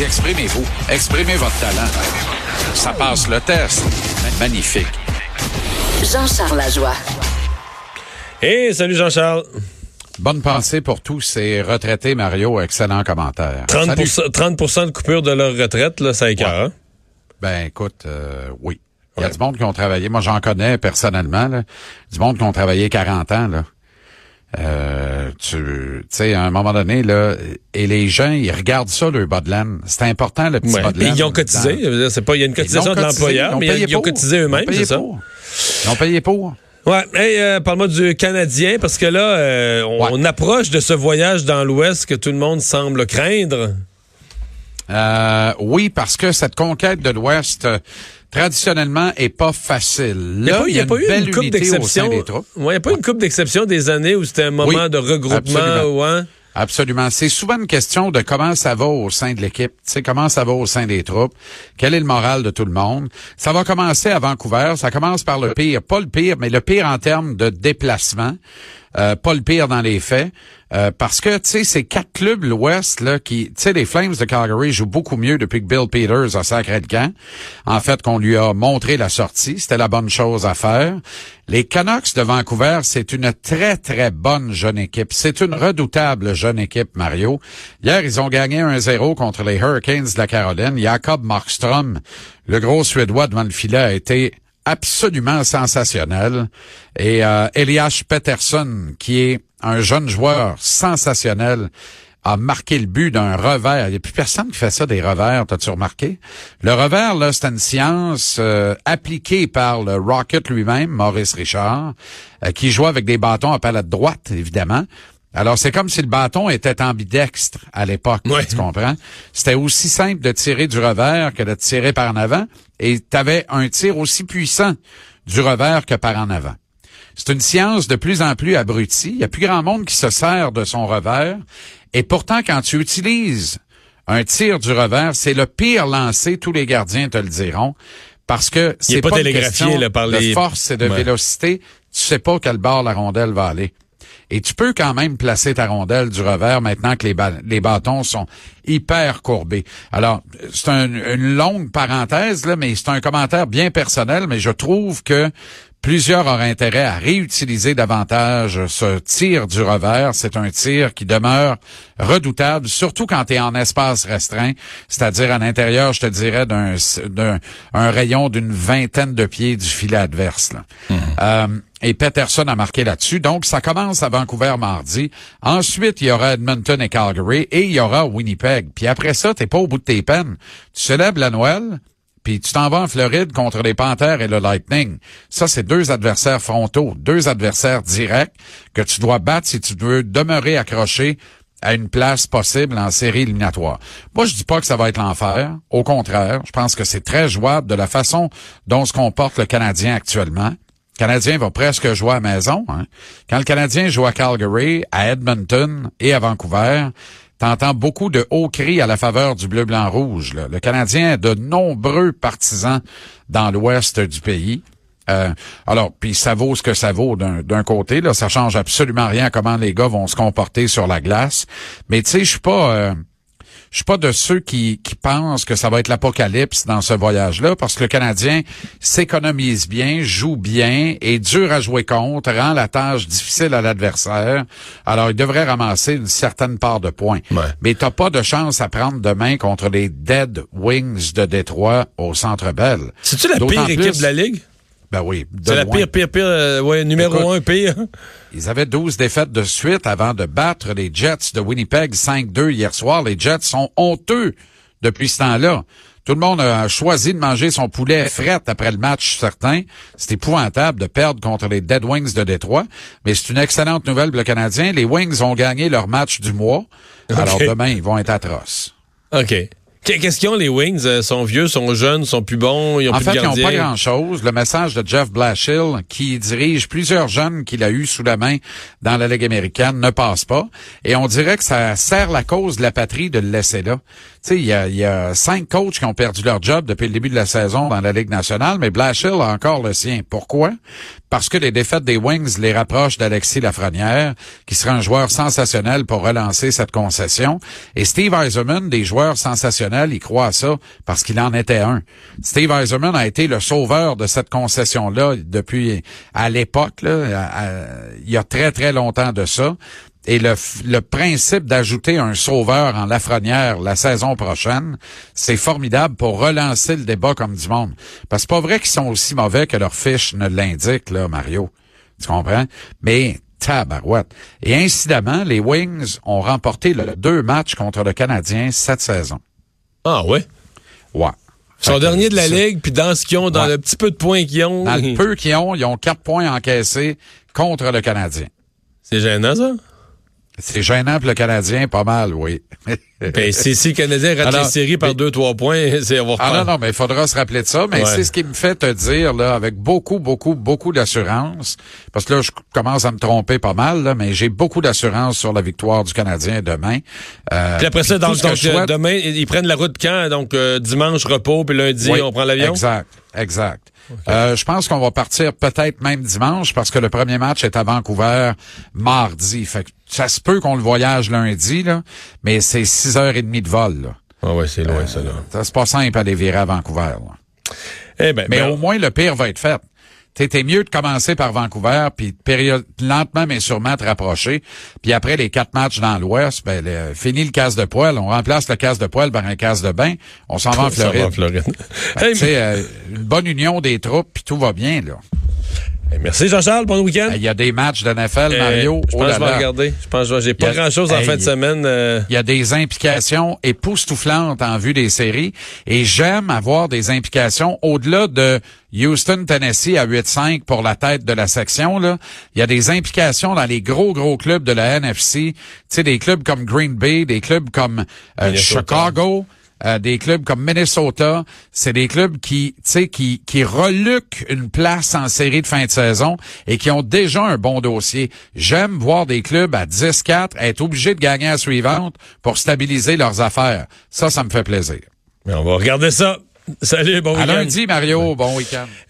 Exprimez-vous. Exprimez votre talent. Ça passe le test. Magnifique. Jean-Charles Lajoie. Hey, salut Jean-Charles. Bonne pensée pour tous ces retraités, Mario. Excellent commentaire. 30, Salut. 30 de coupure de leur retraite, là, ça écœure. hein? Ben, écoute, euh, oui. Il y a Ouais. du monde qui ont travaillé. Moi, j'en connais personnellement. Là, du monde qui ont travaillé 40 ans. Là. Euh, tu tu sais, à un moment donné, là, et les gens, ils regardent ça, le bas de laine. C'est important, le petit Ouais. bas de laine. ils ont cotisé. C'est pas, il y a une cotisation de l'employeur, mais ils ont cotisé Ils ont eux-mêmes, payé c'est ça? pour. Ils ont payé pour. Ouais. Hey, euh, parle-moi du Canadien, parce que là, euh, on, Ouais. on approche de ce voyage dans l'Ouest que tout le monde semble craindre. Euh, oui, parce que cette conquête de l'Ouest, euh, traditionnellement, est pas facile. Il n'y a pas, y a pas eu une coupe d'exception. Ouais, n'y a pas une coupe d'exception des années où c'était un moment Oui, de regroupement. Ouais. Absolument. C'est souvent une question de comment ça va au sein de l'équipe, tu sais, comment ça va au sein des troupes, quel est le moral de tout le monde? Ça va commencer à Vancouver, ça commence par le pire, pas le pire, mais le pire en termes de déplacement, euh, pas le pire dans les faits, euh, parce que, tu sais, ces quatre clubs l'Ouest, là, qui, tu sais, les Flames de Calgary jouent beaucoup mieux depuis que Bill Peters a sacré le camp. En fait, qu'on lui a montré la sortie, c'était la bonne chose à faire. Les Canucks de Vancouver, c'est une très, très bonne jeune équipe. C'est une redoutable jeune équipe, Mario. Hier, ils ont gagné 1-0 contre les Hurricanes de la Caroline. Jakob Markstrom, le gros Suédois devant le filet, a été absolument sensationnel. Et euh, Elias Pettersson, qui est un jeune joueur sensationnel, a marqué le but d'un revers. Il n'y a plus personne qui fait ça des revers, t'as-tu remarqué? Le revers, là, c'est une science euh, appliquée par le Rocket lui-même, Maurice Richard, euh, qui joue avec des bâtons à palette droite, évidemment. Alors, c'est comme si le bâton était ambidextre à l'époque, Ouais. tu comprends? C'était aussi simple de tirer du revers que de tirer par en avant, et tu avais un tir aussi puissant du revers que par en avant. C'est une science de plus en plus abrutie. Il y a plus grand monde qui se sert de son revers. Et pourtant, quand tu utilises un tir du revers, c'est le pire lancé, tous les gardiens te le diront, parce que c'est pas pas, une télégraphié, question là, par de force et de Ouais. vélocité. Tu sais pas quel bord la rondelle va aller. Et tu peux quand même placer ta rondelle du revers maintenant que les, bâtons sont hyper courbés. Alors, c'est un- une longue parenthèse, là, mais c'est un commentaire bien personnel, mais je trouve que plusieurs auraient intérêt à réutiliser davantage ce tir du revers. C'est un tir qui demeure redoutable, surtout quand tu es en espace restreint, c'est-à-dire à l'intérieur, je te dirais, d'un d'un- un rayon d'une vingtaine de pieds du filet adverse. là. Euh, et Peterson a marqué là-dessus. Donc, ça commence à Vancouver mardi. Ensuite, il y aura Edmonton et Calgary et il y aura Winnipeg. Puis après ça, t'es pas au bout de tes peines. Tu célèbres la Noël, puis tu t'en vas en Floride contre les Panthers et le Lightning. Ça, c'est deux adversaires frontaux, deux adversaires directs que tu dois battre si tu veux demeurer accroché à une place possible en série éliminatoire. Moi, je dis pas que ça va être l'enfer. Au contraire, je pense que c'est très jouable de la façon dont se comporte le Canadien actuellement. Le Canadien va presque jouer à maison. hein. Quand le Canadien joue à Calgary, à Edmonton et à Vancouver, t'entends beaucoup de hauts cris à la faveur du bleu-blanc-rouge. Le Canadien a de nombreux partisans dans l'ouest du pays. Euh, alors, puis ça vaut ce que ça vaut d'un côté. Là, ça change absolument rien comment les gars vont se comporter sur la glace. Mais tu sais, je suis pas... euh, je suis pas de ceux qui, qui pensent que ça va être l'apocalypse dans ce voyage-là, parce que le Canadien s'économise bien, joue bien, est dur à jouer contre, rend la tâche difficile à l'adversaire. Alors, il devrait ramasser une certaine part de points. Ouais. Mais t'as pas de chance à prendre demain contre les Dead Wings de Détroit au Centre Bell. C'est-tu la pire plus- équipe de la Ligue? Ben oui, C'est la pire, pire, pire, euh, ouais, numéro Écoute, un pire. Ils avaient 12 défaites de suite avant de battre les Jets de Winnipeg 5-2 hier soir. Les Jets sont honteux depuis ce temps-là. Tout le monde a choisi de manger son poulet fret après le match, certain. C'est épouvantable de perdre contre les Dead Wings de Détroit, mais c'est une excellente nouvelle pour le Canadien. Les Wings ont gagné leur match du mois. Alors demain, ils vont être atroces. OK. Qu'est-ce qu'ils ont, les Wings? Euh, sont vieux, sont jeunes, sont plus bons, ils ont en plus fait, de ils n'ont pas grand-chose. Le message de Jeff Blashill, qui dirige plusieurs jeunes qu'il a eu sous la main dans la Ligue américaine, ne passe pas. Et on dirait que ça sert la cause de la patrie de le laisser là. Tu sais, il y a, y a cinq coachs qui ont perdu leur job depuis le début de la saison dans la Ligue nationale, mais Blashill a encore le sien. Pourquoi? Parce que les défaites des Wings les rapprochent d'Alexis Lafrenière, qui sera un joueur sensationnel pour relancer cette concession. Et Steve Eiserman, des joueurs sensationnels, il croit à ça parce qu'il en était un. Steve Eiserman a été le sauveur de cette concession-là depuis à l'époque, il y a très très longtemps de ça. Et le, principe d'ajouter un sauveur en Lafrenière la saison prochaine, c'est formidable pour relancer le débat comme du monde. Parce que c'est pas vrai qu'ils sont aussi mauvais que leur fiche ne l'indique, là, Mario. Tu comprends? Mais tabarouette. Et incidemment, les Wings ont remporté deux matchs contre le Canadien cette saison. Ah ouais? Ouais. Ils sont derniers de la ça- Ligue, puis dans ce qu'ils ont, dans Ouais. le petit peu de points qu'ils ont, Dans le peu qu'ils ont, ils ont quatre points encaissés contre le Canadien. c'est gênant, ça? C'est gênant pour le Canadien, pas mal, oui. Ben, si, si le Canadien rate Alors, les séries par mais- deux, trois points, c'est avoir Ah non, non, mais il faudra se rappeler de ça. Mais Ouais. c'est ce qui me fait te dire, là, avec beaucoup, beaucoup, beaucoup d'assurance, parce que là, je commence à me tromper pas mal, là, mais j'ai beaucoup d'assurance sur la victoire du Canadien demain. Euh, Puis après ça, puis donc, donc, je euh, souhaite- demain, ils prennent la route quand? Donc, euh, dimanche, repos, puis lundi, Oui, on prend l'avion? Exact, exact. Euh, je pense qu'on va partir peut-être même dimanche parce que le premier match est à Vancouver mardi. Fait que ça se peut qu'on le voyage lundi, là, mais c'est six heures et demie de vol. Là. Ah ouais, c'est loin, ça, là. Ça, c'est pas simple à les virer à Vancouver. là. Eh ben, Mais ben, au moins, le pire va être fait. T'es mieux de commencer par Vancouver, puis période, lentement mais sûrement te rapprocher. Puis après les quatre matchs dans l'Ouest, ben, le- fini le casse de poêle. On remplace le casse de poêle par un casse de bain. On s'en va en ça va Floride. en Floride. Hey, sais, euh, une bonne union des troupes, puis tout va bien. là. Hey, merci, Jean-Charles. Bon week-end. Il y a des matchs de NFL, Mario. Euh, je oh pense que là je vais regarder. Je pense que j'ai pas grand-chose en Hey, fin de semaine. euh, Il y a des implications époustouflantes en vue des séries. Et j'aime avoir des implications au-delà de Houston, Tennessee à 8-5 pour la tête de la section. Là. Il y a des implications dans les gros, gros clubs de la NFC. Tu sais, des clubs comme Green Bay, des clubs comme euh. Chicago. Euh, des clubs comme Minnesota, c'est des clubs qui, tu sais, qui, qui reluquent une place en série de fin de saison et qui ont déjà un bon dossier. J'aime voir des clubs à 10-4 être obligés de gagner à la suivante pour stabiliser leurs affaires. Ça, ça me fait plaisir. mais on va regarder ça. Salut, bon À week-end. lundi, Mario. Bon week-end.